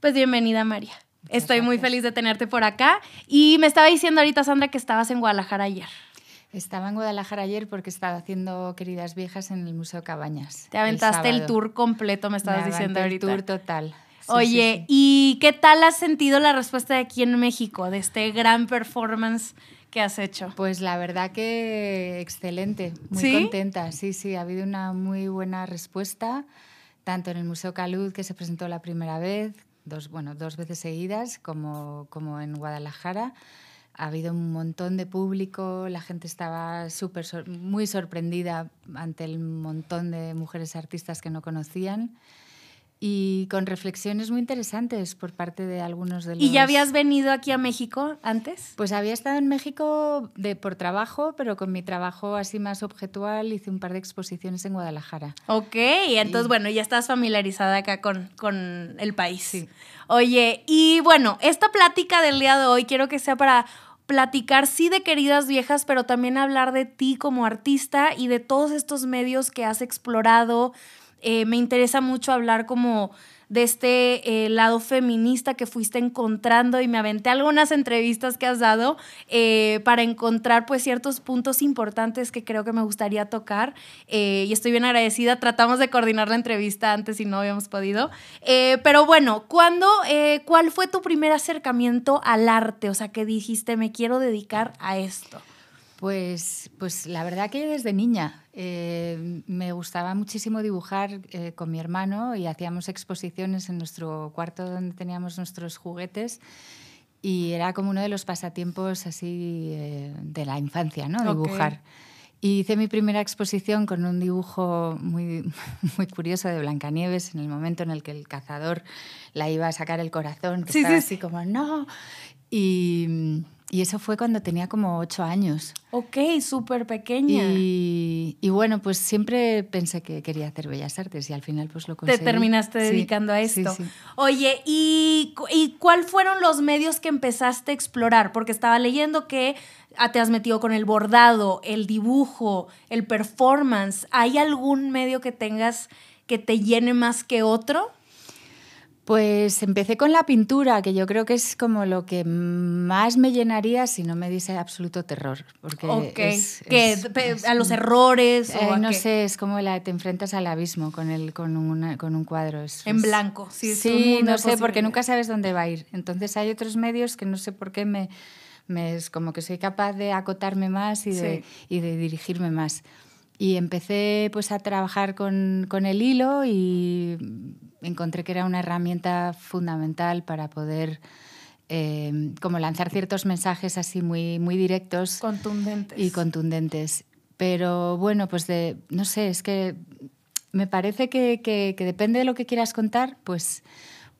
Pues bienvenida, María. Estoy muy feliz de tenerte por acá. Y me estaba diciendo ahorita, Sandra, que estabas en Guadalajara ayer. Estaba en Guadalajara ayer porque estaba haciendo Queridas Viejas en el Museo Cabañas. Te aventaste el, tour completo, me estabas diciendo ahorita. El tour total. Oye, ¿y qué tal has sentido la respuesta de aquí en México, de este gran performance que has hecho? Pues la verdad que excelente, muy contenta. Sí, sí, ha habido una muy buena respuesta, tanto en el Museo Calud, que se presentó la primera vez, dos, bueno, dos veces seguidas, como, como en Guadalajara. Ha habido un montón de público, la gente estaba súper, muy sorprendida ante el montón de mujeres artistas que no conocían y con reflexiones muy interesantes por parte de algunos de los... ¿Y ya habías venido aquí a México antes? Pues había estado en México de, por trabajo, pero con mi trabajo así más objetual hice un par de exposiciones en Guadalajara. Ok, entonces bueno, ya estás familiarizada acá con, con el país. Sí. Oye, y bueno, esta plática del día de hoy quiero que sea para platicar sí de queridas viejas, pero también hablar de ti como artista y de todos estos medios que has explorado, eh, me interesa mucho hablar como de este eh, lado feminista que fuiste encontrando y me aventé algunas entrevistas que has dado eh, para encontrar pues ciertos puntos importantes que creo que me gustaría tocar y estoy bien agradecida. Tratamos de coordinar la entrevista antes y no habíamos podido. pero bueno, ¿cuándo, ¿cuál fue tu primer acercamiento al arte? O sea, que dijiste, me quiero dedicar a esto. Pues, pues la verdad que desde niña eh, me gustaba muchísimo dibujar eh, con mi hermano y hacíamos exposiciones en nuestro cuarto donde teníamos nuestros juguetes y era como uno de los pasatiempos así eh, de la infancia, ¿no? Dibujar. Y hice mi primera exposición con un dibujo muy, muy curioso de Blancanieves en el momento en el que el cazador la iba a sacar el corazón, que estaba así como, no. Y y eso fue cuando tenía como ocho años. Ok, súper pequeña. Y, bueno, pues siempre pensé que quería hacer bellas artes y al final pues lo conseguí. Te terminaste dedicando a esto. Oye, ¿y, ¿y cuál fueron los medios que empezaste a explorar? Porque estaba leyendo que te has metido con el bordado, el dibujo, el performance. ¿Hay algún medio que tengas que te llene más que otro? Pues empecé con la pintura, que yo creo que es como lo que más me llenaría si no me diese absoluto terror. Porque a los errores. o eh, no sé, es como la, te enfrentas al abismo con, el, con, con un cuadro. en blanco, sí. Sí, no sé, porque nunca sabes dónde va a ir. Entonces hay otros medios que no sé por qué me, me es como que soy capaz de acotarme más y de, y de dirigirme más. Y empecé pues a trabajar con, con, el hilo y encontré que era una herramienta fundamental para poder eh, como lanzar ciertos mensajes así muy, muy directos. Contundentes. Y contundentes. Pero bueno, pues de, no sé, es que me parece que, que, que depende de lo que quieras contar, pues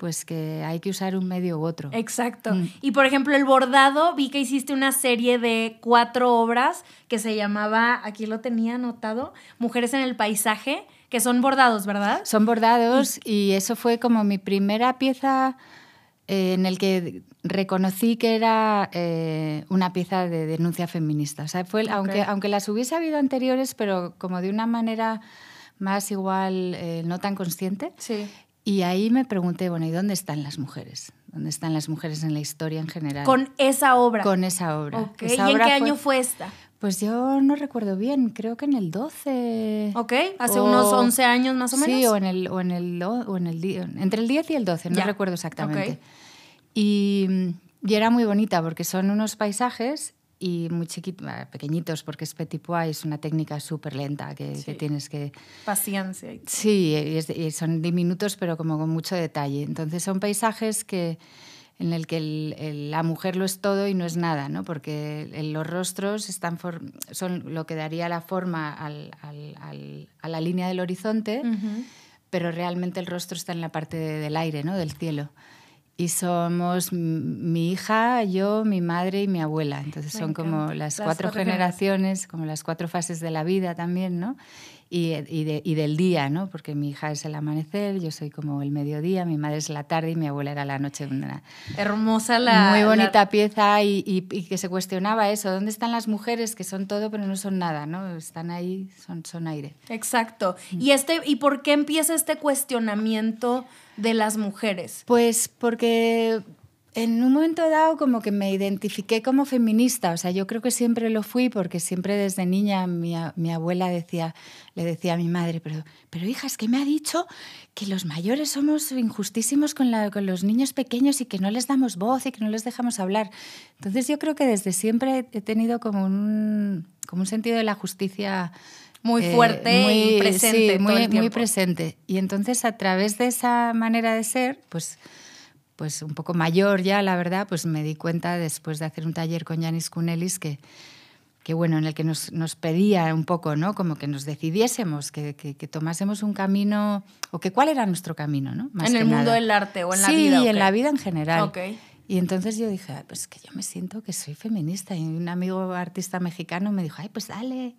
pues que hay que usar un medio u otro. Exacto. Mm. Y por ejemplo, el bordado, vi que hiciste una serie de cuatro obras que se llamaba, aquí lo tenía anotado, Mujeres en el Paisaje, que son bordados, ¿verdad? Son bordados y, eso fue como mi primera pieza eh, en el que reconocí que era eh, una pieza de denuncia feminista. O sea, fue, aunque, aunque las hubiese habido anteriores, pero como de una manera más igual, eh, no tan consciente. Sí. Y ahí me pregunté, bueno, ¿y dónde están las mujeres? ¿Dónde están las mujeres en la historia en general? Con esa obra. Con esa obra. ¿Y en qué año fue esta? Pues yo no recuerdo bien, creo que en el 12. Ok, hace unos 11 años más o menos. Sí, o en el, o en el, o en el entre el 10 y el 12, no recuerdo exactamente. Y, y, era muy bonita porque son unos paisajes y muy chiquitos, pequeñitos, porque es petit pois, es una técnica súper lenta que, tienes que... Paciencia. Sí, y, son diminutos, pero como con mucho detalle. Entonces son paisajes que en el que la mujer lo es todo y no es nada, ¿no? porque los rostros están son lo que daría la forma al, al, a la línea del horizonte, pero realmente el rostro está en la parte del aire, ¿no? del cielo y somos mi hija, yo, mi madre y mi abuela. Entonces son como las, cuatro, generaciones, como las cuatro fases de la vida también, ¿no? y, y, del día, ¿no? Porque mi hija es el amanecer, yo soy como el mediodía, mi madre es la tarde y mi abuela era la noche. Una Hermosa la... Muy bonita pieza y, y, que se cuestionaba eso, ¿dónde están las mujeres que son todo pero no son nada, ¿no? Están ahí, son, son aire. Exacto. Mm. ¿Y, este, ¿Y por qué empieza este cuestionamiento de las mujeres? Pues porque en un momento dado como que me identifiqué como feminista, o sea, yo creo que siempre lo fui porque siempre desde niña mi, mi abuela decía, le decía a mi madre, pero, pero hija, es que me ha dicho que los mayores somos injustísimos con, con los niños pequeños y que no les damos voz y que no les dejamos hablar. Entonces yo creo que desde siempre he tenido como un, como un sentido de la justicia muy eh, fuerte muy, y presente. muy, muy presente. Y entonces a través de esa manera de ser, pues pues un poco mayor ya, la verdad, pues me di cuenta después de hacer un taller con Yanis Kunelis que, que bueno, en el que nos, nos, pedía un poco, ¿no? Como que nos decidiésemos, que, que, tomásemos un camino, o que cuál era nuestro camino, ¿no? en el mundo del arte o en la vida. Sí, en la vida en general. Y entonces yo dije, pues que yo me siento que soy feminista. Y un amigo artista mexicano me dijo, ay, pues dale.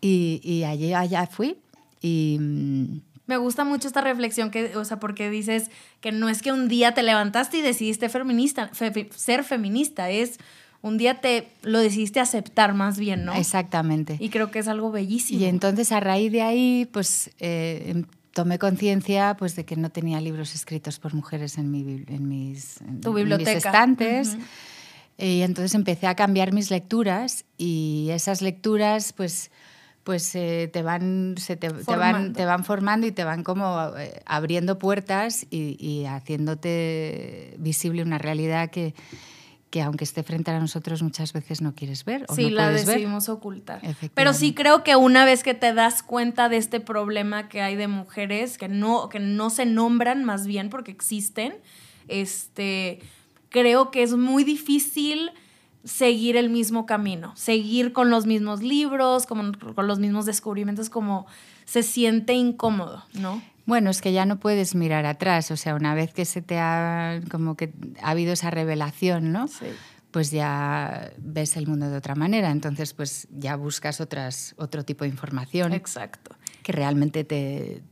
Y, y allí allá fui. Y, mm, me gusta mucho esta reflexión, que, o sea, porque dices que no es que un día te levantaste y decidiste feminista, ser feminista, es un día te lo decidiste aceptar más bien, ¿no? Exactamente. Y creo que es algo bellísimo. Y entonces a raíz de ahí, pues eh, em, tomé conciencia pues, de que no tenía libros escritos por mujeres en, mi, en, mis, tu biblioteca. estantes. Y entonces empecé a cambiar mis lecturas y esas lecturas, pues pues eh, te, van, se te, van, te van formando y te van como eh, abriendo puertas y, haciéndote visible una realidad que, que aunque esté frente a nosotros muchas veces no quieres ver o sí, no la decidimos ocultar. Pero sí creo que una vez que te das cuenta de este problema que hay de mujeres que no, que no se nombran más bien porque existen, este, creo que es muy difícil seguir el mismo camino, seguir con los mismos libros, con, con los mismos descubrimientos, como se siente incómodo, ¿no? Bueno, es que ya no puedes mirar atrás, o sea, una vez que se te ha, como que ha habido esa revelación, ¿no? Sí. Pues ya ves el mundo de otra manera, entonces pues ya buscas otras, otro tipo de información. Exacto. Que realmente te,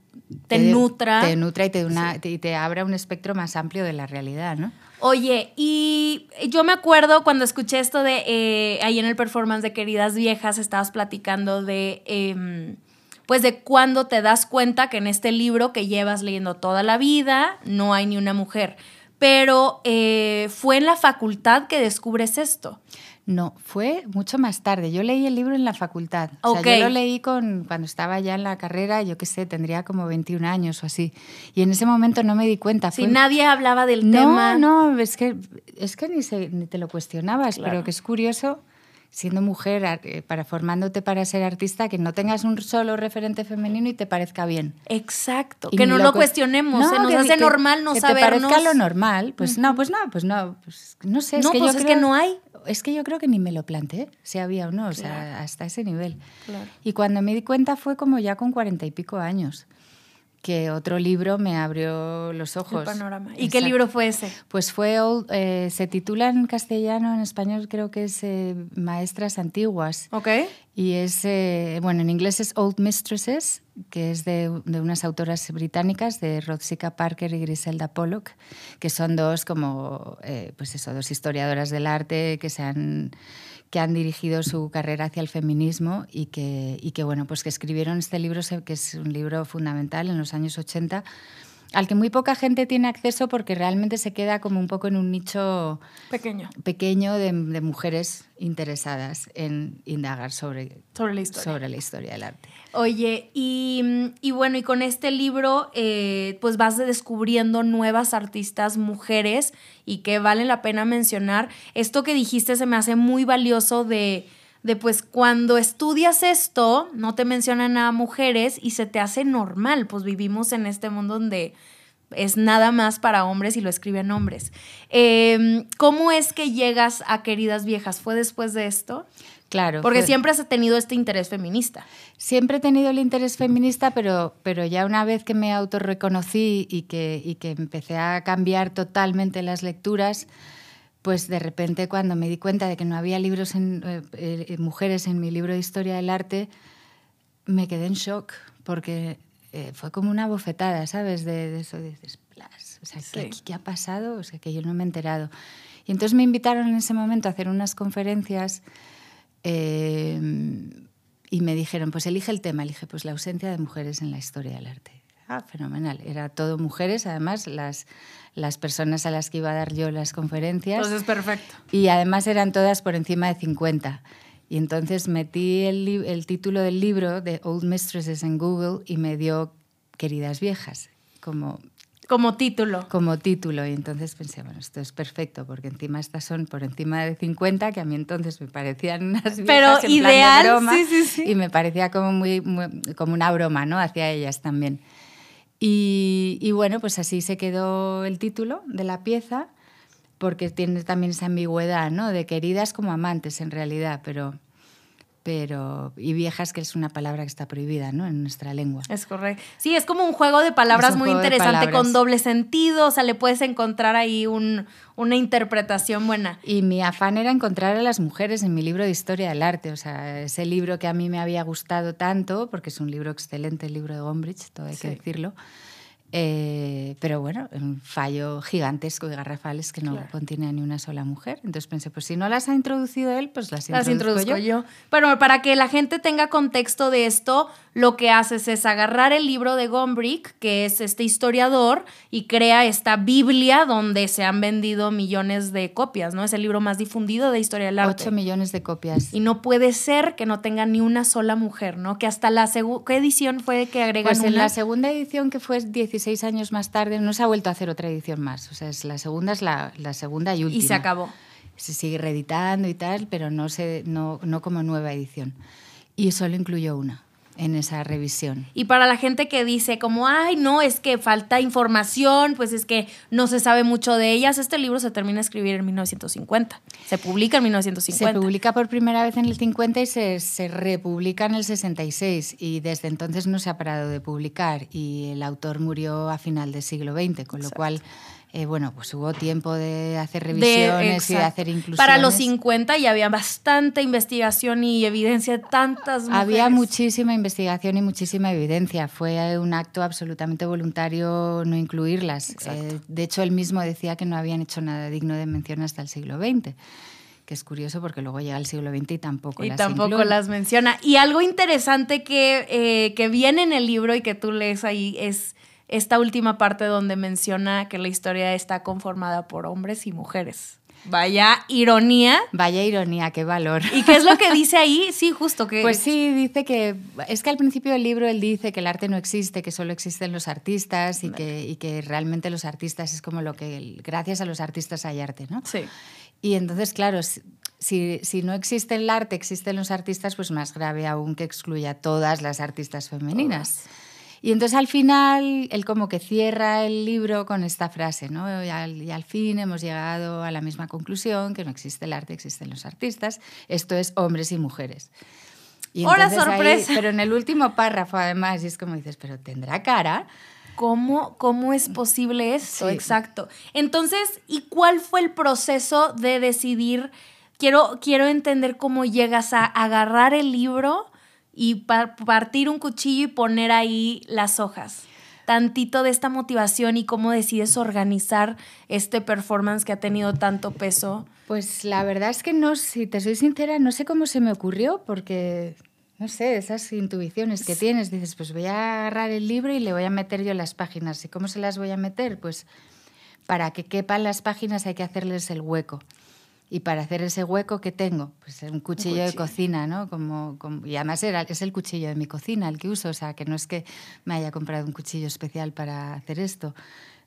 te, nutra. Te nutra y te, una, te, te abra un espectro más amplio de la realidad, ¿no? Oye, y yo me acuerdo cuando escuché esto de eh, ahí en el performance de Queridas Viejas, estabas platicando de, em, pues de cuando te das cuenta que en este libro que llevas leyendo toda la vida no hay ni una mujer. Pero eh, fue en la facultad que descubres esto. No, fue mucho más tarde. Yo leí el libro en la facultad. O sea, yo lo leí con, cuando estaba ya en la carrera, yo qué sé, tendría como 21 años o así. Y en ese momento no me di cuenta. Si nadie hablaba del tema. No, no, es que, es que ni, ni te lo cuestionabas, pero que es curioso siendo mujer, eh, para formándote para ser artista, que no tengas un solo referente femenino y te parezca bien. Exacto. que no lo, cuestionemos, se nos hace normal no que sabernos. te parezca lo normal. Pues no, pues no, pues no, pues no sé. No, es que pues yo es que no hay. Es que yo creo que ni me lo planteé, si había o no, o sea, hasta ese nivel. Y cuando me di cuenta fue como ya con cuarenta y pico años que otro libro me abrió los ojos. panorama. ¿Y qué libro fue ese? Pues fue, eh, se titula en castellano, en español creo que es eh, Maestras Antiguas. Ok. Y es, eh, bueno, en inglés es Old Mistresses, que es de, de, unas autoras británicas, de Rodsika Parker y Griselda Pollock, que son dos como, pues eso, dos historiadoras del arte que se han que han dirigido su carrera hacia el feminismo y que, bueno, pues que escribieron este libro, que es un libro fundamental en los años 80, al que muy poca gente tiene acceso porque realmente se queda como un poco en un nicho pequeño, pequeño de, mujeres interesadas en indagar sobre, sobre, la historia. sobre la historia del arte. Oye, y, y bueno, y con este libro eh, pues vas descubriendo nuevas artistas mujeres y que vale la pena mencionar. Esto que dijiste se me hace muy valioso de de pues cuando estudias esto, no te mencionan a mujeres y se te hace normal, pues vivimos en este mundo donde es nada más para hombres y lo escriben hombres. Em, ¿Cómo es que llegas a Queridas Viejas? ¿Fue después de esto? Claro. Porque siempre has tenido este interés feminista. Siempre he tenido el interés feminista, pero, pero ya una vez que me autorreconocí y que, y que empecé a cambiar totalmente las lecturas, pues de repente cuando me di cuenta de que no había libros en, eh, eh, mujeres en mi libro de historia del arte, me quedé en shock porque eh, fue como una bofetada, ¿sabes? De, eso dices, o sea, ¿qué, ¿qué, ha pasado? O sea, que yo no me he enterado. Y entonces me invitaron en ese momento a hacer unas conferencias y me dijeron, pues elige el tema, elige pues la ausencia de mujeres en la historia del arte. Ah, fenomenal. Era todo mujeres, además, las, las personas a las que iba a dar yo las conferencias. Entonces, perfecto. Y además eran todas por encima de 50. Y entonces metí el, el título del libro de Old Mistresses en Google y me dio Queridas Viejas, como como título. Como título. Y entonces pensé, bueno, esto es perfecto, porque encima estas son por encima de 50, que a mí entonces me parecían unas viejas Pero en ideal, plan de broma, sí, sí, sí. Y me parecía como, muy, como una broma, ¿no? Hacia ellas también. Y, y, bueno, pues así se quedó el título de la pieza, porque tiene también esa ambigüedad, ¿no? De queridas como amantes en realidad, pero pero y viejas que es una palabra que está prohibida ¿no? en nuestra lengua. Es correcto. Sí, es como un juego de palabras muy interesante con doble sentido, o sea, le puedes encontrar ahí un, una interpretación buena. Y mi afán era encontrar a las mujeres en mi libro de historia del arte, o sea, ese libro que a mí me había gustado tanto, porque es un libro excelente, el libro de Gombrich, todo hay sí. que decirlo. Eh, pero bueno, un fallo gigantesco y garrafal es que no claro. contiene ni una sola mujer. Entonces pensé, pues si no las ha introducido él, pues las, las introduzco, yo. yo. Pero para que la gente tenga contexto de esto, lo que haces es agarrar el libro de Gombrich, que es este historiador, y crea esta Biblia donde se han vendido millones de copias, ¿no? Es el libro más difundido de historia del arte. Ocho millones de copias. Y no puede ser que no tenga ni una sola mujer, ¿no? Que hasta la segunda... ¿Qué edición fue que agregan Pues en una? la segunda edición, que fue 16 años más tarde, no se ha vuelto a hacer otra edición más. O sea, es, la segunda es la, la segunda y última. Y se acabó. Se sigue reeditando y tal, pero no, se, no, no como nueva edición. Y solo incluyó una en esa revisión. Y para la gente que dice como, ay, no, es que falta información, pues es que no se sabe mucho de ellas, este libro se termina de escribir en 1950, se publica en 1950. Se publica por primera vez en el 50 y se, se republica en el 66 y desde entonces no se ha parado de publicar y el autor murió a final del siglo XX, con lo Exacto. cual... Eh, bueno, pues hubo tiempo de hacer revisiones de, y de hacer inclusiones. Para los 50 ya había bastante investigación y evidencia de tantas mujeres. Había muchísima investigación y muchísima evidencia. Fue un acto absolutamente voluntario no incluirlas. Eh, de hecho, él mismo decía que no habían hecho nada digno de mención hasta el siglo XX que es curioso porque luego llega el siglo XX y tampoco y las tampoco incluye. las menciona. Y algo interesante que, eh, que viene en el libro y que tú lees ahí es esta última parte donde menciona que la historia está conformada por hombres y mujeres. Vaya ironía. Vaya ironía, qué valor. ¿Y qué es lo que dice ahí? Sí, justo que... Pues sí, dice que... Es que al principio del libro él dice que el arte no existe, que solo existen los artistas y, que, y que realmente los artistas es como lo que... Gracias a los artistas hay arte, ¿no? Sí. Y entonces, claro, si, si, no existe el arte, existen los artistas, pues más grave aún que excluya a todas las artistas femeninas. Oh. Y entonces al final él como que cierra el libro con esta frase, ¿no? Y al, y al, fin hemos llegado a la misma conclusión, que no existe el arte, existen los artistas. Esto es hombres y mujeres. Y ¡Hola, sorpresa! Ahí, pero en el último párrafo además, y es como dices, pero ¿tendrá cara? ¿Cómo, ¿Cómo es posible eso? Sí. Exacto. Entonces, ¿y cuál fue el proceso de decidir? Quiero, quiero entender cómo llegas a agarrar el libro y par partir un cuchillo y poner ahí las hojas. Tantito de esta motivación y cómo decides organizar este performance que ha tenido tanto peso. Pues la verdad es que no, si te soy sincera, no sé cómo se me ocurrió, porque no sé, esas intuiciones que tienes, dices, pues voy a agarrar el libro y le voy a meter yo las páginas. ¿Y cómo se las voy a meter? Pues para que quepan las páginas hay que hacerles el hueco. Y para hacer ese hueco que tengo, pues un cuchillo, un cuchillo. de cocina, ¿no? Como, como, y además era, es el cuchillo de mi cocina el que uso, o sea, que no es que me haya comprado un cuchillo especial para hacer esto.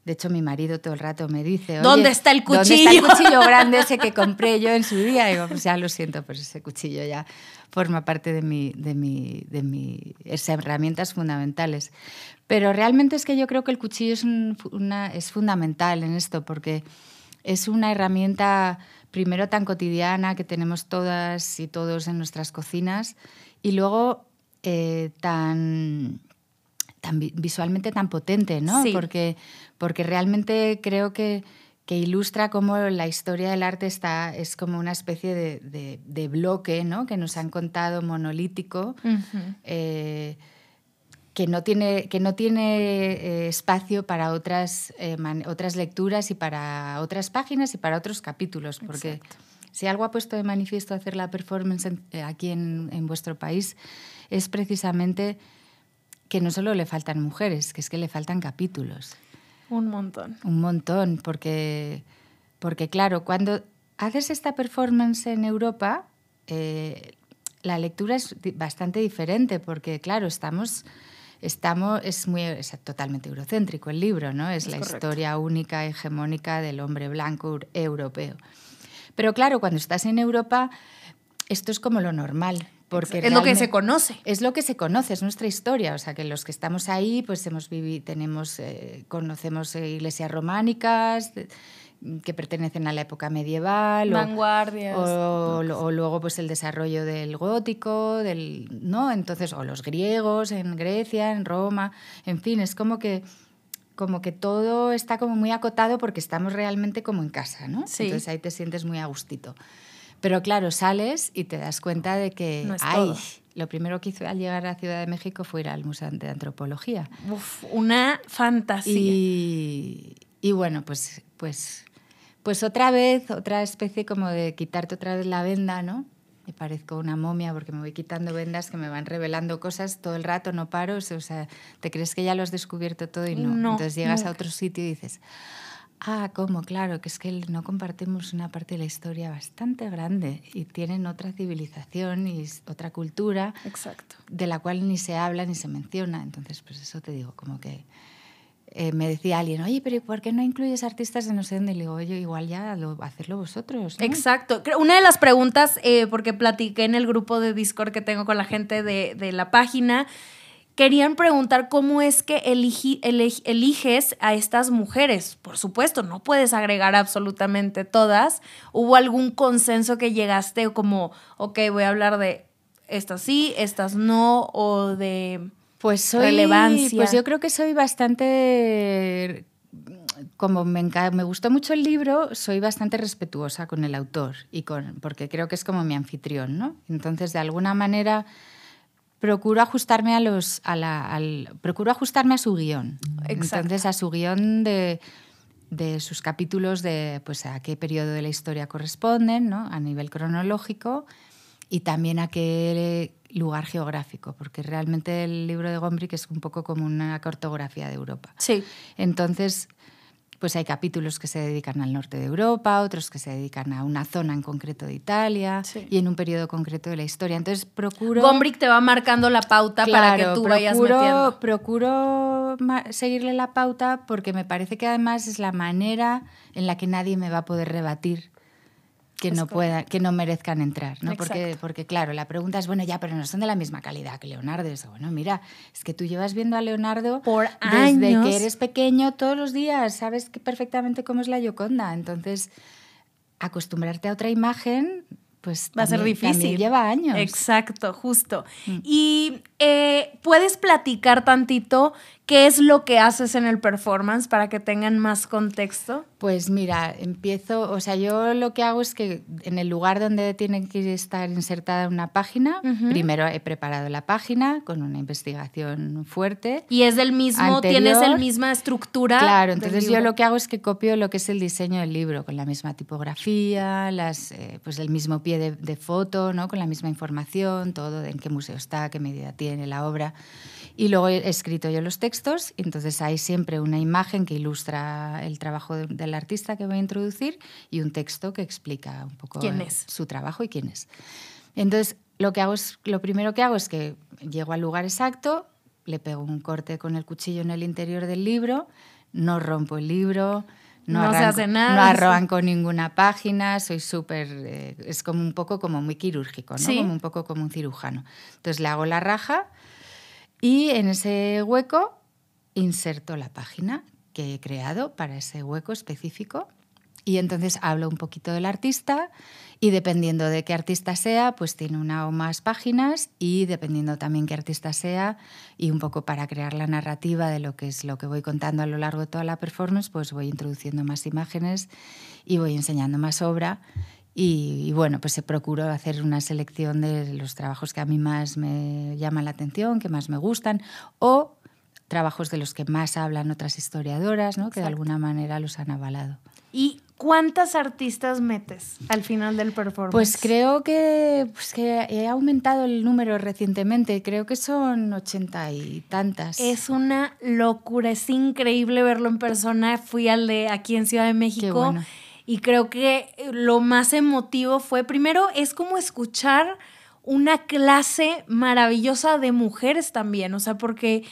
De hecho, mi marido todo el rato me dice, ¿dónde está el cuchillo? ¿Dónde está el cuchillo grande ese que compré yo en su día? Y digo, pues ya lo siento, pues ese cuchillo ya forma parte de, mi, de, mi, de mis herramientas fundamentales. Pero realmente es que yo creo que el cuchillo es, un, una, es fundamental en esto, porque es una herramienta primero tan cotidiana que tenemos todas y todos en nuestras cocinas y luego eh, tan, tan visualmente tan potente, ¿no? Sí. Porque, porque realmente creo que, que ilustra cómo la historia del arte está, es como una especie de, de, bloque ¿no? que nos han contado monolítico, eh, que no tiene, que no tiene eh, espacio para otras, eh, otras lecturas y para otras páginas y para otros capítulos, porque si algo ha puesto de manifiesto hacer la performance aquí en, en vuestro país es precisamente que no solo le faltan mujeres, que es que le faltan capítulos. Un montón. Un montón, porque, porque claro, cuando haces esta performance en Europa, eh, la lectura es bastante diferente, porque claro, estamos, estamos es muy es totalmente eurocéntrico el libro, ¿no? Es, la historia única, hegemónica del hombre blanco europeo. Pero claro, cuando estás en Europa, esto es como lo normal. Porque es lo que se conoce. Es lo que se conoce, es nuestra historia. O sea, que los que estamos ahí, pues hemos vivido, tenemos, eh, conocemos eh, iglesias románicas que pertenecen a la época medieval. Vanguardias. O, o, luego pues el desarrollo del gótico, del, ¿no? Entonces, o los griegos en Grecia, en Roma, en fin, es como que como que todo está como muy acotado porque estamos realmente como en casa, ¿no? Sí. Entonces ahí te sientes muy a gustito. Pero claro, sales y te das cuenta de que no lo primero que hice al llegar a Ciudad de México fue ir al Museo de Antropología. Uf, una fantasía. Y, y, bueno, pues, pues, pues otra vez, otra especie como de quitarte otra vez la venda, ¿no? Me parezco una momia porque me voy quitando vendas que me van revelando cosas todo el rato, no paro. O sea, te crees que ya lo has descubierto todo y no. Entonces llegas a otro sitio y dices, Ah, ¿cómo? Claro, que es que no compartimos una parte de la historia bastante grande y tienen otra civilización y otra cultura Exacto. de la cual ni se habla ni se menciona. Entonces, pues eso te digo, como que eh, me decía alguien, oye, pero ¿por qué no incluyes artistas de no sé dónde? Y le digo, oye, igual ya lo, hacerlo vosotros. Exacto. Una de las preguntas, eh, porque platiqué en el grupo de Discord que tengo con la gente de, de la página, querían preguntar cómo es que eliges a estas mujeres. Por supuesto, no puedes agregar absolutamente todas. ¿Hubo algún consenso que llegaste como, ok, voy a hablar de estas sí, estas no, o de pues soy, relevancia? Pues yo creo que soy bastante como me, me, gustó mucho el libro, soy bastante respetuosa con el autor y con porque creo que es como mi anfitrión, ¿no? Entonces, de alguna manera procuro ajustarme a los a la, al, procuro ajustarme a su guion entonces a su guion de, de, sus capítulos de pues a qué periodo de la historia corresponden ¿no? a nivel cronológico y también a qué lugar geográfico porque realmente el libro de Gombrich es un poco como una cartografía de Europa sí entonces pues hay capítulos que se dedican al norte de Europa, otros que se dedican a una zona en concreto de Italia y en un periodo concreto de la historia. Entonces procuro... Gombrich te va marcando la pauta para que tú vayas metiendo. Procuro seguirle la pauta porque me parece que además es la manera en la que nadie me va a poder rebatir que no puedan, que no merezcan entrar, ¿no? Porque, porque claro, la pregunta es, bueno, ya, pero no son de la misma calidad que Leonardo. Eso, bueno, mira, es que tú llevas viendo a Leonardo por desde que eres pequeño todos los días, sabes que perfectamente cómo es la Yoconda. Entonces, acostumbrarte a otra imagen pues va a ser difícil. lleva años. Exacto, justo. Mm. Y eh, puedes platicar tantito qué es lo que haces en el performance para que tengan más contexto. Pues mira, empiezo, o sea, yo lo que hago es que en el lugar donde tiene que estar insertada una página, primero he preparado la página con una investigación fuerte. Y es del mismo, tienes la misma estructura. Claro, entonces yo lo que hago es que copio lo que es el diseño del libro, con la misma tipografía, las, eh, pues el mismo pie de, de foto, ¿no? con la misma información, todo, de en qué museo está, qué medida tiene la obra. Y luego he escrito yo los textos, entonces hay siempre una imagen que ilustra el trabajo del artista que voy a introducir y un texto que explica un poco su trabajo y quién es. Entonces, lo, que hago es, lo primero que hago es que llego al lugar exacto, le pego un corte con el cuchillo en el interior del libro, no rompo el libro, no, se hace nada. No arranco ninguna página, soy súper. Eh, es como un poco como muy quirúrgico, ¿no? Como un poco como un cirujano. Entonces le hago la raja y en ese hueco inserto la página que he creado para ese hueco específico y entonces hablo un poquito del artista y dependiendo de qué artista sea, pues tiene una o más páginas y dependiendo también qué artista sea y un poco para crear la narrativa de lo que es lo que voy contando a lo largo de toda la performance, pues voy introduciendo más imágenes y voy enseñando más obra y, bueno, pues se procuro hacer una selección de los trabajos que a mí más me llaman la atención, que más me gustan o trabajos de los que más hablan otras historiadoras, ¿no? que de alguna manera los han avalado. ¿Y cuántas artistas metes al final del performance? Pues creo que, pues que he aumentado el número recientemente, creo que son ochenta y tantas. Es una locura, es increíble verlo en persona. Fui al de aquí en Ciudad de México y creo que lo más emotivo fue, primero, es como escuchar una clase maravillosa de mujeres también, o sea, porque...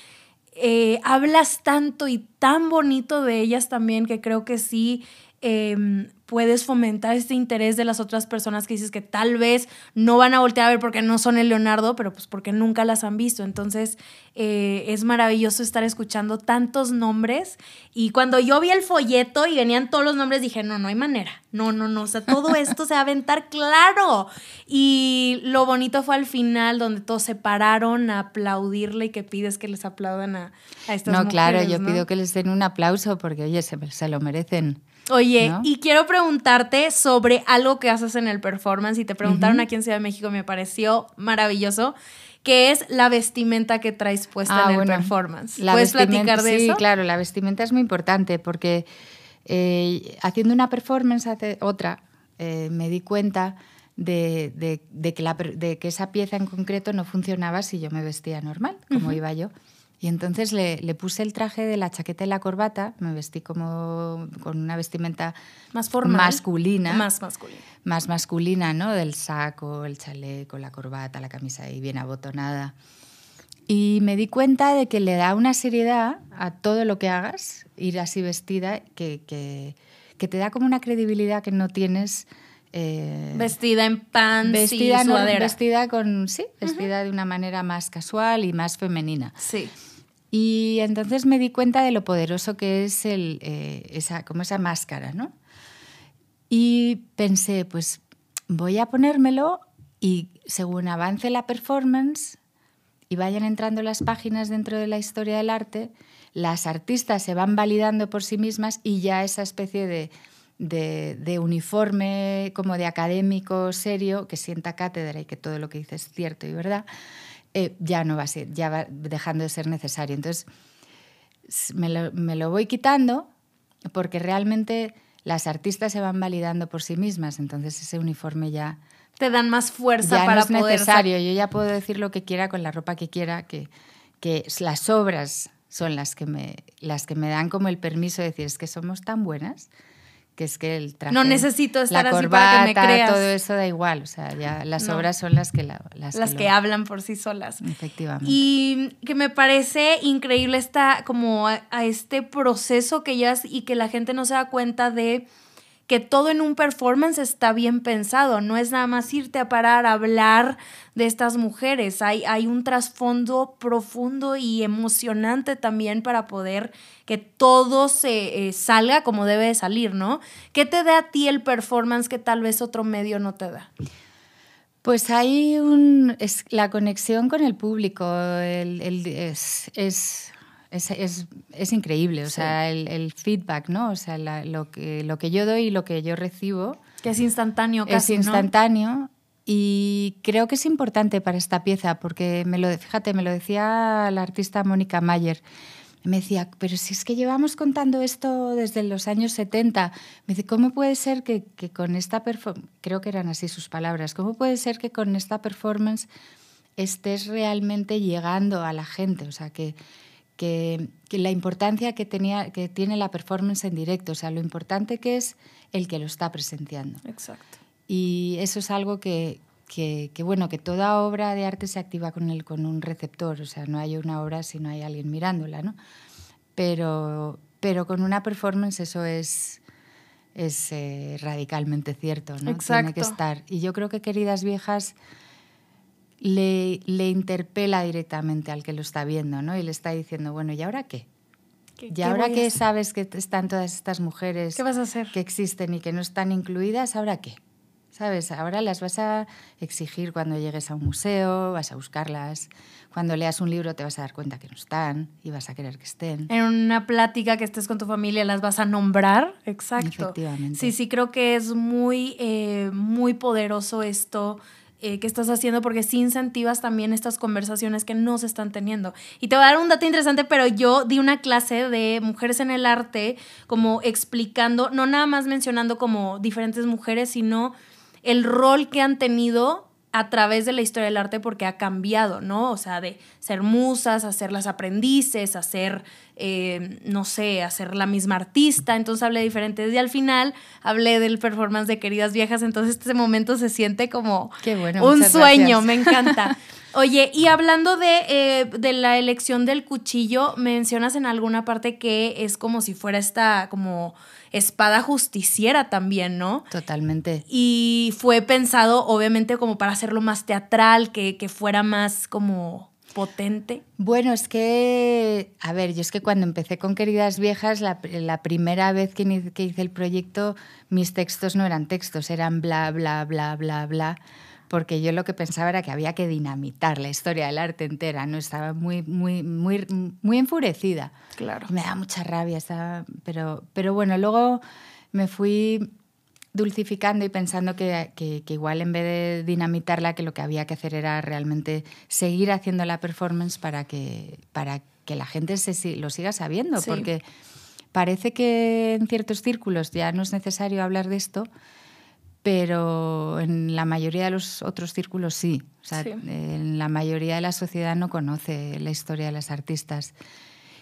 Eh, hablas tanto y tan bonito de ellas también que creo que sí Em, puedes fomentar este interés de las otras personas que dices que tal vez no van a voltear a ver porque no son el Leonardo, pero pues porque nunca las han visto. Entonces eh, es maravilloso estar escuchando tantos nombres. Y cuando yo vi el folleto y venían todos los nombres, dije, no, no hay manera. No, no, no. O sea, todo esto se va a aventar claro. Y lo bonito fue al final, donde todos se pararon a aplaudirle y que pides que les aplaudan a, a estas no, claro, yo pido que les den un aplauso porque, oye, se, se lo merecen. Oye, y quiero preguntarte sobre algo que haces en el performance y te preguntaron aquí en Ciudad de México, me pareció maravilloso, que es la vestimenta que traes puesta ah, en el performance. ¿Puedes platicar de eso? Sí, claro, la vestimenta es muy importante porque eh, haciendo una performance, hace otra, eh, me di cuenta de, que de, que esa pieza en concreto no funcionaba si yo me vestía normal, como iba yo. Y entonces le, le, puse el traje de la chaqueta y la corbata, me vestí como con una vestimenta más formal, masculina. Más masculina. Más masculina, ¿no? Del saco, el chaleco, la corbata, la camisa ahí bien abotonada. Y me di cuenta de que le da una seriedad a todo lo que hagas, ir así vestida, que, que, que te da como una credibilidad que no tienes... Eh, vestida en pants vestida, y vestida con sí vestida de una manera más casual y más femenina sí y entonces me di cuenta de lo poderoso que es el, eh, esa, como esa máscara, ¿no? Y pensé, pues voy a ponérmelo y según avance la performance y vayan entrando las páginas dentro de la historia del arte, las artistas se van validando por sí mismas y ya esa especie de, de, uniforme como de académico serio que sienta cátedra y que todo lo que dice es cierto y verdad, eh, ya no va a ser, ya va dejando de ser necesario. Entonces, me lo, voy quitando porque realmente las artistas se van validando por sí mismas, entonces ese uniforme ya... Te dan más fuerza para no es necesario, yo ya puedo decir lo que quiera con la ropa que quiera, que, que las obras son las que, me, las que me dan como el permiso de decir, es que somos tan buenas que es que el traje, no necesito estar la corbata, así para que me creas. todo eso da igual, o sea, ya las obras son las que las, que, hablan por sí solas. Efectivamente. Y que me parece increíble esta como a, a este proceso que ya y que la gente no se da cuenta de que todo en un performance está bien pensado, no es nada más irte a parar a hablar de estas mujeres, hay, hay un trasfondo profundo y emocionante también para poder que todo se eh, salga como debe de salir, ¿no? ¿Qué te da a ti el performance que tal vez otro medio no te da? Pues hay un, es la conexión con el público, el, es, es es, es, es increíble, o sea, el, el, feedback, ¿no? O sea, lo, que, lo que yo doy y lo que yo recibo. Que es instantáneo casi, Es instantáneo y creo que es importante para esta pieza porque, me lo, fíjate, me lo decía la artista Mónica Mayer. Me decía, pero si es que llevamos contando esto desde los años 70. Me dice, ¿cómo puede ser que, que con esta performance, creo que eran así sus palabras, ¿cómo puede ser que con esta performance estés realmente llegando a la gente? O sea, que, que, la importancia que, tenía, que tiene la performance en directo, o sea, lo importante que es el que lo está presenciando. Exacto. Y eso es algo que, que, bueno, que toda obra de arte se activa con, el, con un receptor, o sea, no hay una obra si no hay alguien mirándola, ¿no? Pero, pero con una performance eso es, es eh, radicalmente cierto, ¿no? Exacto. Tiene que estar. Y yo creo que Queridas Viejas le, le interpela directamente al que lo está viendo, ¿no? Y le está diciendo, bueno, ¿y ahora qué? y ahora que sabes que están todas estas mujeres ¿Qué vas a hacer? que existen y que no están incluidas, ¿ahora qué? ¿Sabes? Ahora las vas a exigir cuando llegues a un museo, vas a buscarlas. Cuando leas un libro te vas a dar cuenta que no están y vas a querer que estén. En una plática que estés con tu familia las vas a nombrar. Exacto. Efectivamente. Sí, sí, creo que es muy, eh, muy poderoso esto eh, que estás haciendo porque sí incentivas también estas conversaciones que no se están teniendo. Y te voy a dar un dato interesante, pero yo di una clase de mujeres en el arte, como explicando, no nada más mencionando como diferentes mujeres, sino el rol que han tenido a través de la historia del arte porque ha cambiado, ¿no? O sea, de ser musas, hacer las aprendices, hacer, eh, no sé, hacer la misma artista, entonces hablé de diferentes y al final hablé del performance de Queridas Viejas, entonces este momento se siente como un sueño, me encanta. Oye, y hablando de, eh, de, la elección del cuchillo, mencionas en alguna parte que es como si fuera esta como espada justiciera también, ¿no? Totalmente. Y fue pensado, obviamente, como para hacerlo más teatral, que, que fuera más como potente. Bueno, es que, a ver, yo es que cuando empecé con Queridas Viejas, la, la primera vez que, que hice el proyecto, mis textos no eran textos, eran bla, bla, bla, bla, bla porque yo lo que pensaba era que había que dinamitar la historia del arte entera, ¿no? Estaba muy, muy, muy, muy enfurecida. Claro. Me da mucha rabia, pero, pero bueno, luego me fui dulcificando y pensando que, que, igual en vez de dinamitarla, que lo que había que hacer era realmente seguir haciendo la performance para que, para que la gente se, lo siga sabiendo, porque parece que en ciertos círculos ya no es necesario hablar de esto, pero en la mayoría de los otros círculos sí. O sea, En la mayoría de la sociedad no conoce la historia de las artistas.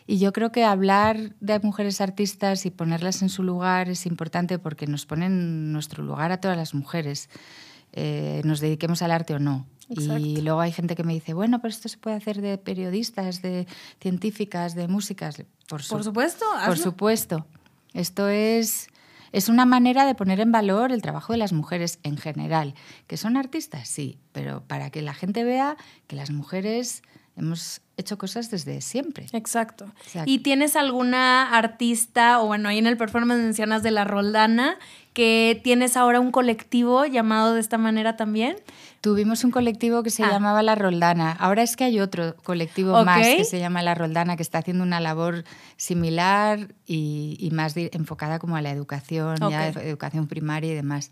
Y yo creo que hablar de mujeres artistas y ponerlas en su lugar es importante porque nos pone en nuestro lugar a todas las mujeres, eh, nos dediquemos al arte o no. Y luego hay gente que me dice, bueno, pero esto se puede hacer de periodistas, de científicas, de músicas. Por, por supuesto. Por supuesto. Esto es es una manera de poner en valor el trabajo de las mujeres en general. ¿Que son artistas? Sí, pero para que la gente vea que las mujeres hemos hecho cosas desde siempre. Exacto. ¿Y tienes alguna artista, o bueno, ahí en el performance mencionas de La Roldana, que tienes ahora un colectivo llamado de esta manera también? Tuvimos un colectivo que se ah. llamaba La Roldana. Ahora es que hay otro colectivo más que se llama La Roldana, que está haciendo una labor similar y, más enfocada como a la educación, ya educación primaria y demás.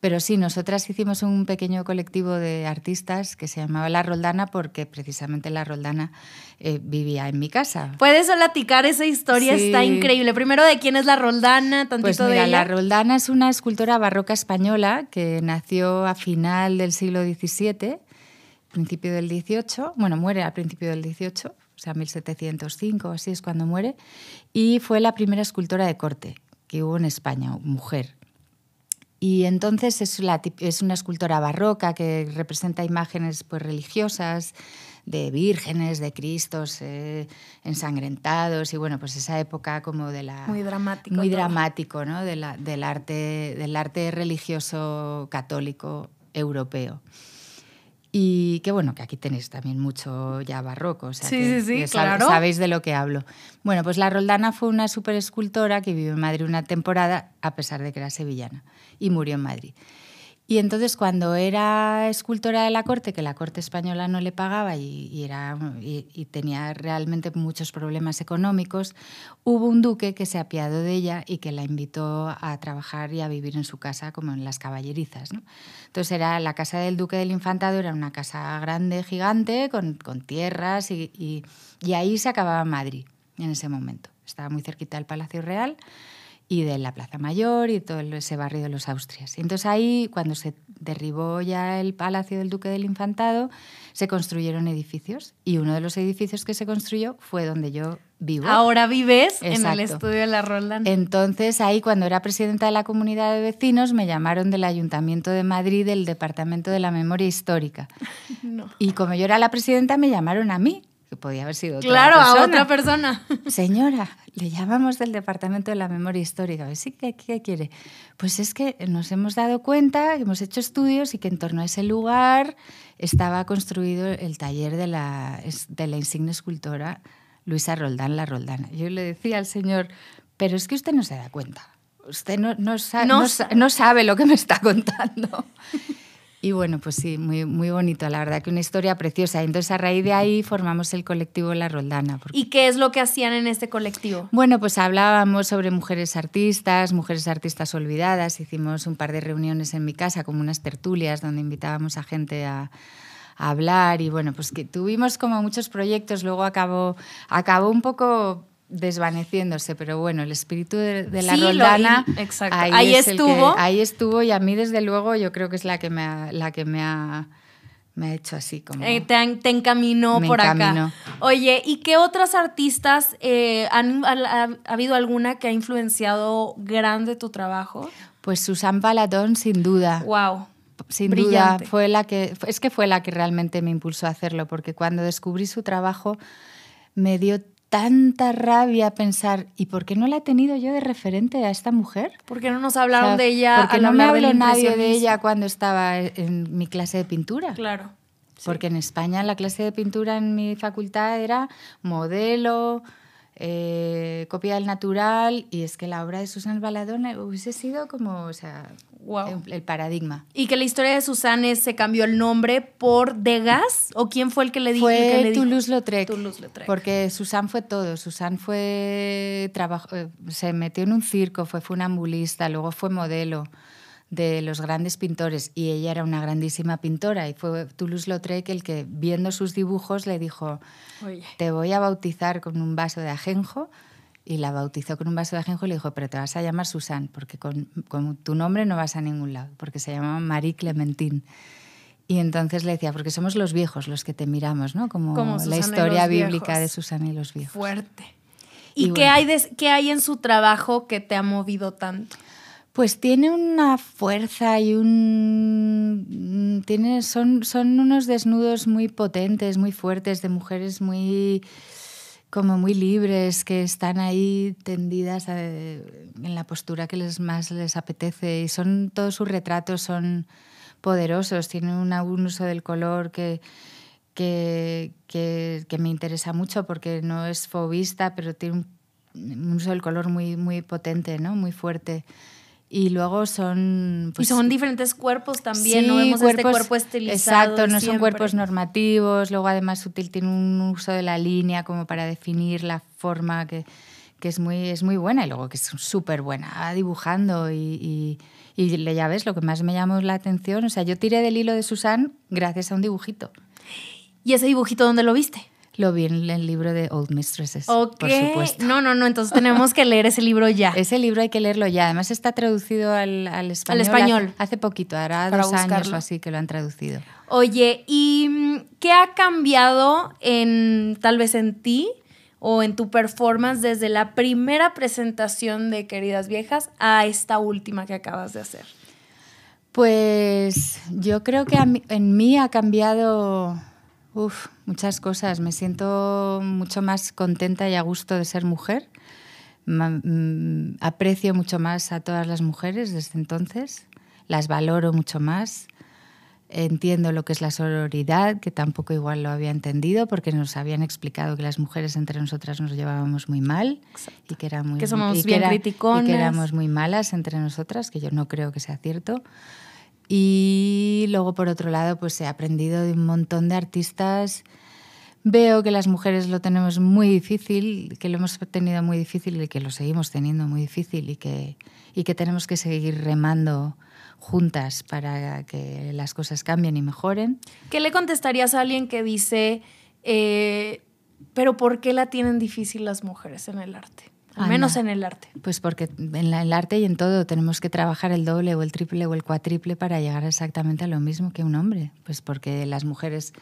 Pero sí, nosotras hicimos un pequeño colectivo de artistas que se llamaba La Roldana porque precisamente La Roldana eh, vivía en mi casa. ¿Puedes platicar esa historia? Está increíble. Primero, ¿de quién es La Roldana? Tantito pues mira, La Roldana es una escultora barroca española que nació a final del siglo XVII, principio del XVIII. Bueno, muere al principio del XVIII, o sea, 1705, así es cuando muere. Y fue la primera escultora de corte que hubo en España, mujer. Y entonces es, es una escultora barroca que representa imágenes pues, religiosas de vírgenes, de cristos eh, ensangrentados y bueno, pues esa época como de la... Muy dramático. Muy dramático, ¿no? De la, del, arte, del arte religioso católico europeo. Y que bueno, que aquí tenéis también mucho ya barroco, o sea sí, que, sí, sí, claro. sabéis de lo que hablo. Bueno, pues la Roldana fue una super escultora que vivió en Madrid una temporada, a pesar de que era sevillana, y murió en Madrid. Y entonces cuando era escultora de la corte, que la corte española no le pagaba y, tenía realmente muchos problemas económicos, hubo un duque que se apiadó de ella y que la invitó a trabajar y a vivir en su casa como en las caballerizas. ¿no? Entonces era la casa del duque del infantado, era una casa grande, gigante, con, con tierras y, y ahí se acababa Madrid en ese momento. Estaba muy cerquita del Palacio Real y de la Plaza Mayor y todo ese barrio de los Austrias. Y entonces ahí, cuando se derribó ya el palacio del Duque del Infantado, se construyeron edificios y uno de los edificios que se construyó fue donde yo vivo. Ahora vives en el estudio de la Roldán. Entonces ahí, cuando era presidenta de la comunidad de vecinos, me llamaron del Ayuntamiento de Madrid, del Departamento de la Memoria Histórica. Y como yo era la presidenta, me llamaron a mí que podía haber sido otra claro, a otra persona. Señora, le llamamos del Departamento de la Memoria Histórica. ¿Sí? ¿Qué, ¿Qué, quiere? Pues es que nos hemos dado cuenta, hemos hecho estudios y que en torno a ese lugar estaba construido el taller de la, de la insigne escultora Luisa Roldán, la Roldana. Yo le decía al señor, pero es que usted no se da cuenta. Usted no, no, no sabe lo que me está contando. Y bueno, pues sí, muy, muy bonito, la verdad que una historia preciosa. Entonces a raíz de ahí formamos el colectivo La Roldana. ¿Y qué es lo que hacían en este colectivo? Bueno, pues hablábamos sobre mujeres artistas, mujeres artistas olvidadas. Hicimos un par de reuniones en mi casa, como unas tertulias, donde invitábamos a gente a, hablar. Y bueno, pues que tuvimos como muchos proyectos. Luego acabó, acabó un poco desvaneciéndose, pero bueno, el espíritu de, la Roldana ahí, estuvo. ahí estuvo y a mí desde luego yo creo que es la que me ha, la que me ha, me ha hecho así como... Eh, te, encaminó por acá. Oye, ¿y qué otras artistas eh, han, ha, habido alguna que ha influenciado grande tu trabajo? Pues Susan Palatón, sin duda. Wow. Sin duda, fue la que, es que fue la que realmente me impulsó a hacerlo, porque cuando descubrí su trabajo me dio tanta rabia pensar, ¿y por qué no la he tenido yo de referente a esta mujer? ¿Por qué no nos hablaron de ella? Porque no me habló nadie de ella cuando estaba en mi clase de pintura. Claro. Porque en España la clase de pintura en mi facultad era modelo, eh, copia del natural, y es que la obra de Susan Baladona hubiese sido como, o sea, el, paradigma. ¿Y que la historia de Susan se cambió el nombre por Degas? ¿O quién fue el que le dijo? Fue Toulouse-Lautrec. Porque Susan fue todo. Susan fue, eh, se metió en un circo, fue funambulista, luego fue modelo de los grandes pintores y ella era una grandísima pintora y fue Toulouse-Lautrec el que viendo sus dibujos le dijo te voy a bautizar con un vaso de ajenjo y la bautizó con un vaso de ajenjo y le dijo pero te vas a llamar Susan porque con, tu nombre no vas a ningún lado porque se llama Marie Clementine y entonces le decía, porque somos los viejos los que te miramos, ¿no? Como, la historia bíblica de Susana y los viejos. Fuerte. ¿Y, qué, hay qué hay en su trabajo que te ha movido tanto? Pues tiene una fuerza y un. Tiene, son, son unos desnudos muy potentes, muy fuertes, de mujeres muy como muy libres, que están ahí tendidas eh, en la postura que les más les apetece. Y son todos sus retratos son poderosos, tienen un uso del color que, que, que, me interesa mucho porque no es fobista, pero tiene un, uso del color muy, muy potente, ¿no? muy fuerte. Y luego son... Pues, y son diferentes cuerpos también, no vemos este cuerpo estilizado. Exacto, no son cuerpos normativos. Luego además Sutil tiene un uso de la línea como para definir la forma que, que es, muy, es muy buena y luego que es súper buena dibujando y, y, y, ya ves, lo que más me llamó la atención, o sea, yo tiré del hilo de Susan gracias a un dibujito. ¿Y ese dibujito dónde lo viste? Lo vi en el libro de Old Mistresses, por supuesto. No, no, no, entonces tenemos que leer ese libro ya. Ese libro hay que leerlo ya. Además está traducido al, al español. Al español. Hace, poquito, hará dos años o así que lo han traducido. Oye, ¿y qué ha cambiado en tal vez en ti o en tu performance desde la primera presentación de Queridas Viejas a esta última que acabas de hacer? Pues yo creo que en mí ha cambiado Uf, muchas cosas. Me siento mucho más contenta y a gusto de ser mujer. Mm, aprecio mucho más a todas las mujeres desde entonces. Las valoro mucho más. Entiendo lo que es la sororidad, que tampoco igual lo había entendido, porque nos habían explicado que las mujeres entre nosotras nos llevábamos muy mal y que, era muy, que somos bien y que éramos muy malas entre nosotras, que yo no creo que sea cierto. Y luego, por otro lado, pues he aprendido de un montón de artistas. Veo que las mujeres lo tenemos muy difícil, que lo hemos tenido muy difícil y que lo seguimos teniendo muy difícil y que, y que tenemos que seguir remando juntas para que las cosas cambien y mejoren. ¿Qué le contestarías a alguien que dice, eh, pero ¿por qué la tienen difícil las mujeres en el arte? Menos en el arte. Pues porque en el arte y en todo tenemos que trabajar el doble o el triple o el cuatriple para llegar exactamente a lo mismo que un hombre. Pues porque las mujeres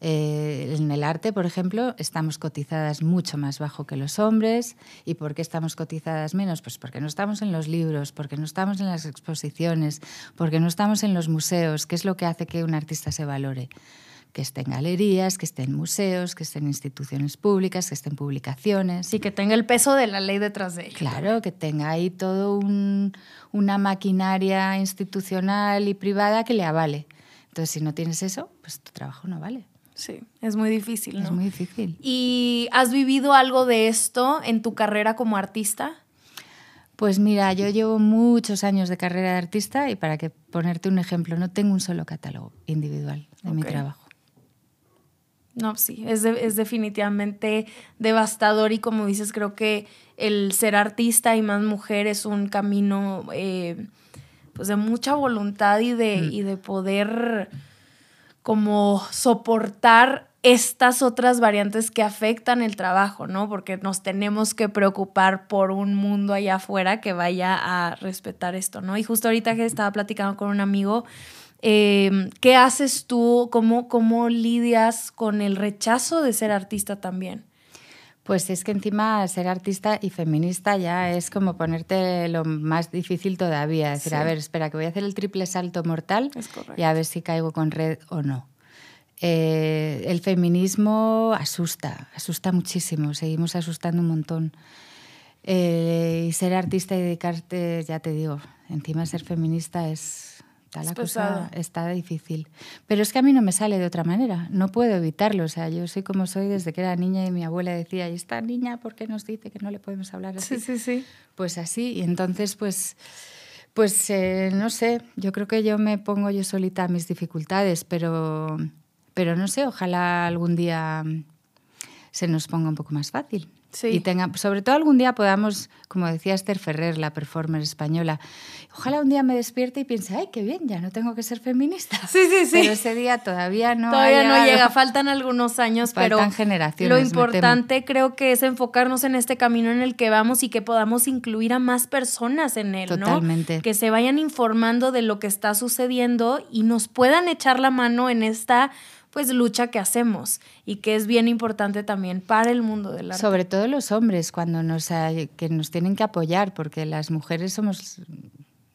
eh, en el arte, por ejemplo, estamos cotizadas mucho más bajo que los hombres. ¿Y por qué estamos cotizadas menos? Pues porque no estamos en los libros, porque no estamos en las exposiciones, porque no estamos en los museos, ¿Qué es lo que hace que un artista se valore que esté en galerías, que esté en museos, que esté en instituciones públicas, que esté en publicaciones. Y que tenga el peso de la ley detrás de ella. Claro, que tenga ahí todo una maquinaria institucional y privada que le avale. Entonces, si no tienes eso, pues tu trabajo no vale. Sí, es muy difícil, ¿no? Es muy difícil. ¿Y has vivido algo de esto en tu carrera como artista? Pues mira, yo llevo muchos años de carrera de artista y para que ponerte un ejemplo, no tengo un solo catálogo individual de mi Ok. trabajo. No, sí, es, de- es definitivamente devastador y como dices, creo que el ser artista y más mujer es un camino eh, pues de mucha voluntad y de, y de poder como soportar estas otras variantes que afectan el trabajo, ¿no? Porque nos tenemos que preocupar por un mundo allá afuera que vaya a respetar esto, ¿no? Y justo ahorita que estaba platicando con un amigo, eh, ¿qué haces tú? ¿Cómo, ¿Cómo lidias con el rechazo de ser artista también? Pues es que encima ser artista y feminista ya es como ponerte lo más difícil todavía. Decir, Sí. a ver, espera, que voy a hacer el triple salto mortal Es y a ver si caigo con red o no. Eh, el feminismo asusta, asusta muchísimo, seguimos asustando un montón. Eh, y ser artista y dedicarte, ya te digo, encima ser feminista es... Está Es la cosa está difícil. Pero es que a mí no me sale de otra manera, no puedo evitarlo. O sea, yo soy como soy desde que era niña y mi abuela decía, ¿y esta niña por qué nos dice que no le podemos hablar así? sí, sí. Pues así, y entonces pues, pues eh, no sé, yo creo que yo me pongo yo solita mis dificultades, pero, pero no sé, ojalá algún día mm, se nos ponga un poco más fácil. Sí. Y tenga, sobre todo algún día podamos, como decía Esther Ferrer, la performer española, ojalá un día me despierte y piense, ay, qué bien, ya no tengo que ser feminista. Sí, sí, sí. Pero ese día todavía no Todavía no llega, faltan algunos años, Faltan pero generaciones, lo importante creo que es enfocarnos en este camino en el que vamos y que podamos incluir a más personas en él, ¿no? Totalmente. Que se vayan informando de lo que está sucediendo y nos puedan echar la mano en esta pues lucha que hacemos y que es bien importante también para el mundo del arte. Sobre todo los hombres, cuando nos, hay- que nos tienen que apoyar, porque las mujeres somos,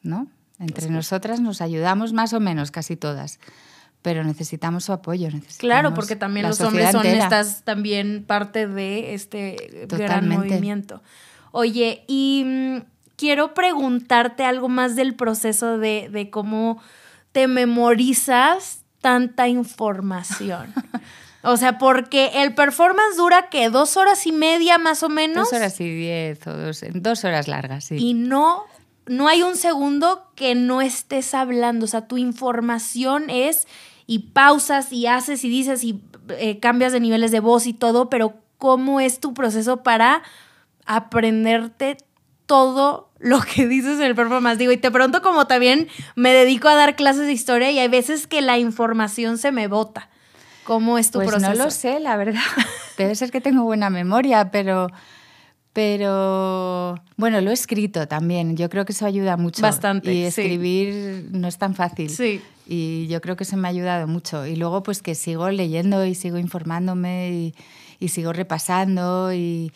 ¿no? Entre nosotras nos ayudamos más o menos, casi todas, pero necesitamos su apoyo. Necesitamos Claro, porque también los hombres son entera. estas también parte de este gran movimiento. Oye, y mm, quiero preguntarte algo más del proceso de, de cómo te memorizas tanta información. o sea, porque el performance dura que dos horas y media más o menos. Dos horas y diez o dos, dos horas largas, sí. Y no, no hay un segundo que no estés hablando. O sea, tu información es y pausas y haces y dices y eh, cambias de niveles de voz y todo, pero ¿cómo es tu proceso para aprenderte todo lo que dices en el performance? Digo, y te pregunto como también me dedico a dar clases de historia y hay veces que la información se me bota. ¿Cómo es tu pues proceso? no lo sé, la verdad. Debe ser que tengo buena memoria, pero, pero bueno, lo he escrito también. Yo creo que eso ayuda mucho. Bastante, Y sí. escribir no es tan fácil. Sí. Y yo creo que eso me ha ayudado mucho. Y luego pues que sigo leyendo y sigo informándome y, y sigo repasando y,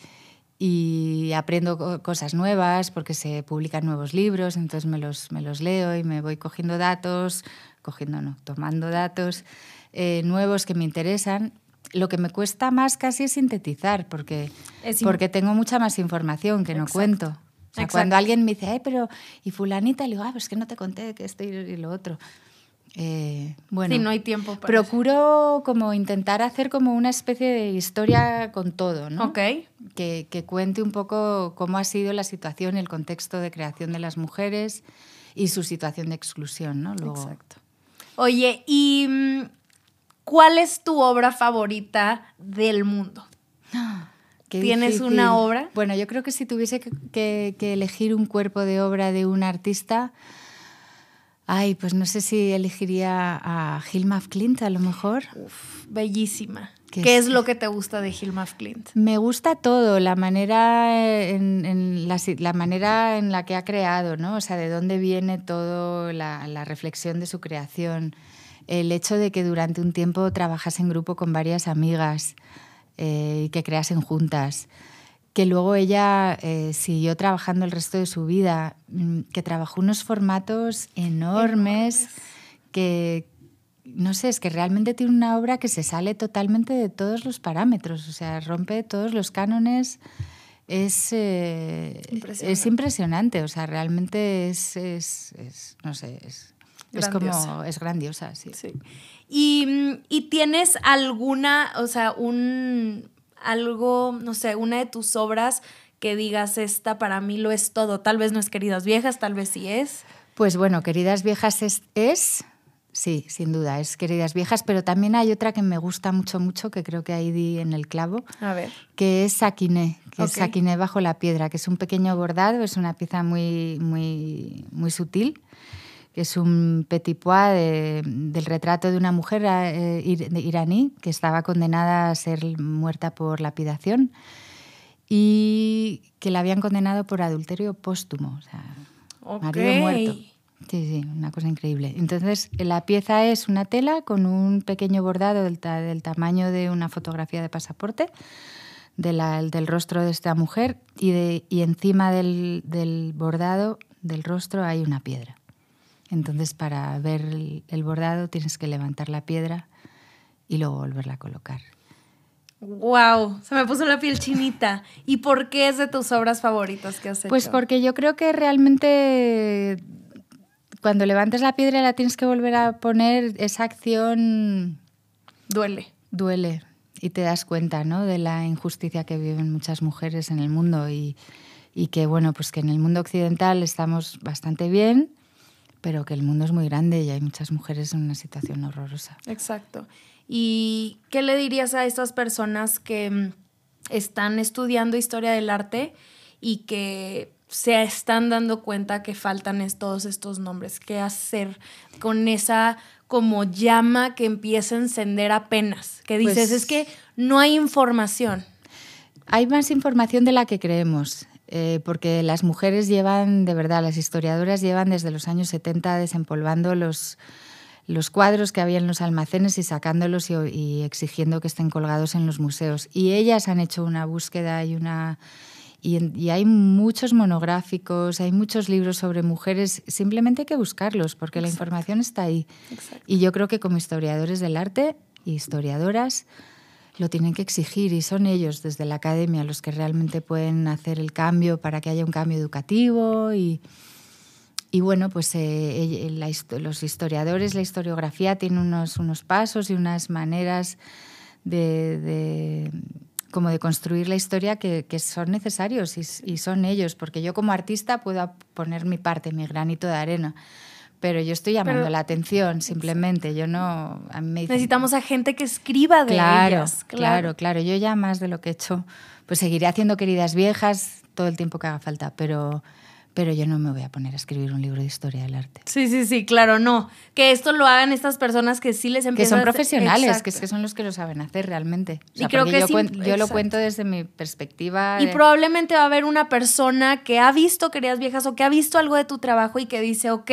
y aprendo co- cosas nuevas porque se publican nuevos libros, entonces me los, me los leo y me voy cogiendo datos, cogiendo no, tomando datos eh, nuevos que me interesan. Lo que me cuesta más casi es sintetizar porque, Es in- porque tengo mucha más información que no Exacto. cuento. O sea, cuando alguien me dice, ay, pero, ¿y fulanita? Le digo, ah, pues que no te conté que esto y lo otro. Eh, bueno, Sí, no hay tiempo para procuro como intentar hacer como una especie de historia con todo, ¿no? Ok. Que, que cuente un poco cómo ha sido la situación, el contexto de creación de las mujeres y su situación de exclusión, ¿no? Luego, Exacto. Oye, ¿y mm, cuál es tu obra favorita del mundo? Qué ¿Tienes difícil. una obra? Bueno, yo creo que si tuviese que, que- que elegir un cuerpo de obra de un artista, ay, pues no sé si elegiría a Hilma af Klint a lo mejor. Uf, bellísima. ¿Qué es- es lo que te gusta de Hilma af Klint? Me gusta todo, la manera en, en la, manera en la que ha creado, ¿no? O sea, de dónde viene todo la, la reflexión de su creación, el hecho de que durante un tiempo trabajas en grupo con varias amigas eh, y que creasen juntas, que luego ella eh, siguió trabajando el resto de su vida, mm, que trabajó unos formatos enormes, que no sé, es que realmente tiene una obra que se sale totalmente de todos los parámetros, o sea, rompe todos los cánones. Es, eh, Impresionante. es impresionante, o sea, realmente es, es- es, no sé, es, Es como, es grandiosa, sí. sí. Y, y, tienes alguna, o sea, un, algo, no sé, una de tus obras que digas, esta para mí lo es todo. Tal vez no es Queridas Viejas, tal vez sí es. Pues bueno, Queridas Viejas es, es Sí, sin duda, es Queridas Viejas, pero también hay otra que me gusta mucho, mucho, que creo que ahí di en el clavo, A ver. que es Saquiné, que es Saquiné bajo la piedra, que es un pequeño bordado, es una pieza muy, muy, muy sutil, que es un petit pois del retrato de una mujer eh, iraní que estaba condenada a ser muerta por lapidación y que la habían condenado por adulterio póstumo, o sea, marido muerto. Sí, sí, una cosa increíble. Entonces, la pieza es una tela con un pequeño bordado del, del tamaño de una fotografía de pasaporte del rostro de esta mujer y, de, y encima del, del, bordado del rostro hay una piedra. Entonces, para ver el, el bordado tienes que levantar la piedra y luego volverla a colocar. Wow, se me puso la piel chinita. ¿Y por qué es de tus obras favoritas que has hecho? Pues porque yo creo que realmente cuando levantas la piedra y la tienes que volver a poner, esa acción duele. Duele. Y te das cuenta, ¿no? De la injusticia que viven muchas mujeres en el mundo y, y que, bueno, pues que en el mundo occidental estamos bastante bien, pero que el mundo es muy grande y hay muchas mujeres en una situación horrorosa. Exacto. ¿Y qué le dirías a estas personas que mm, están estudiando historia del arte y que se están dando cuenta que faltan todos estos nombres. ¿Qué hacer con esa como llama que empieza a encender apenas? Que dices, pues es que no hay información. Hay más información de la que creemos. Eh, porque las mujeres llevan, de verdad, las historiadoras llevan desde los años 70 desempolvando los, los cuadros que había en los almacenes y sacándolos y, y exigiendo que estén colgados en los museos. Y ellas han hecho una búsqueda y una y, hay muchos monográficos, hay muchos libros sobre mujeres, simplemente hay que buscarlos porque la información está ahí. Y yo creo que como historiadores del arte y historiadoras lo tienen que exigir y son ellos desde la academia los que realmente pueden hacer el cambio para que haya un cambio educativo y, y bueno, pues eh, los historiadores, la historiografía tiene unos, unos pasos y unas maneras de como de construir la historia que, son necesarios y, son ellos, porque yo como artista puedo poner mi parte, mi granito de arena, pero yo estoy llamando la atención simplemente, yo no... Necesitamos a gente que escriba de claro, ellas. Claro, claro, claro, yo ya más de lo que he hecho, pues seguiré haciendo queridas viejas todo el tiempo que haga falta, pero pero yo no me voy a poner a escribir un libro de historia del arte. Sí, sí, sí, claro, no. Que esto lo hagan estas personas que sí les empiezan Que son profesionales, que, es que son los que lo saben hacer realmente. y creo que yo, yo lo cuento desde mi perspectiva. Y probablemente va a haber una persona que ha visto Queridas Viejas o que ha visto algo de tu trabajo y que dice, ok,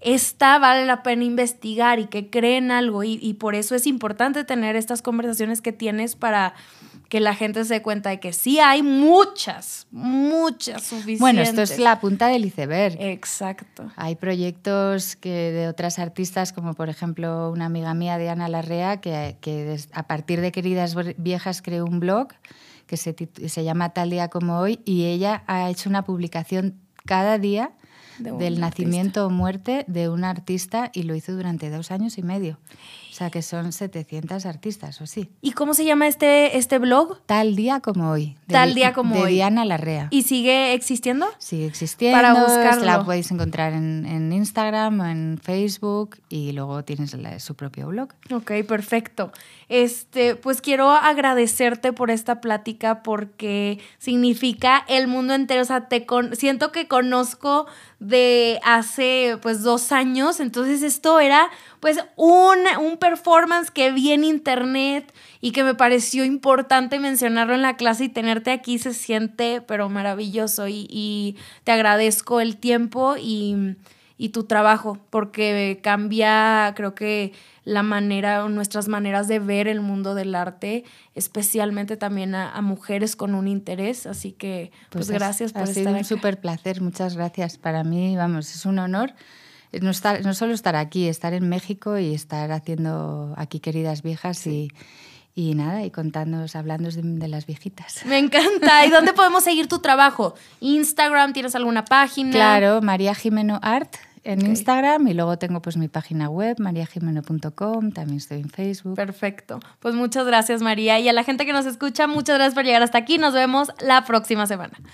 esta vale la pena investigar y que creen algo. Y, y por eso es importante tener estas conversaciones que tienes para que la gente se dé cuenta de que sí hay muchas, muchas suficientes. Bueno, esto es la punta del iceberg. Exacto. Hay proyectos que de otras artistas, como por ejemplo una amiga mía, Diana Larrea, que, que a partir de Queridas Viejas creó un blog que se, se llama Tal día como hoy y ella ha hecho una publicación cada día del nacimiento o muerte de un artista y lo hizo durante dos años y medio. O sea que son 700 artistas, ¿o sí? ¿Y cómo se llama este, este blog? Tal día como hoy. Tal día como de hoy. Diana Larrea. ¿Y sigue existiendo? Sigue existiendo. Para buscarlo. La podéis encontrar en, en Instagram, en Facebook y luego tienes su propio blog. Ok, perfecto. Este, pues quiero agradecerte por esta plática porque significa el mundo entero. O sea, te siento que conozco de hace pues dos años. Entonces esto era pues un, un performance que vi en internet y que me pareció importante mencionarlo en la clase y tenerte aquí se siente pero maravilloso y, y te agradezco el tiempo y, y tu trabajo porque cambia creo que la manera, nuestras maneras de ver el mundo del arte, especialmente también a, mujeres con un interés. Así que, pues, pues gracias por ha estar sido un súper placer, muchas gracias. Para mí, vamos, es un honor. No, estar, no solo estar aquí, estar en México y estar haciendo aquí queridas viejas y, y nada, y contándonos, hablando de, las viejitas. Me encanta. ¿Y dónde podemos seguir tu trabajo? ¿Instagram? ¿Tienes alguna página? Claro, María Jimeno Art en Instagram y luego tengo pues mi página web, mariajimeno.com, también estoy en Facebook. Perfecto. Pues muchas gracias María y a la gente que nos escucha, muchas gracias por llegar hasta aquí. Nos vemos la próxima semana.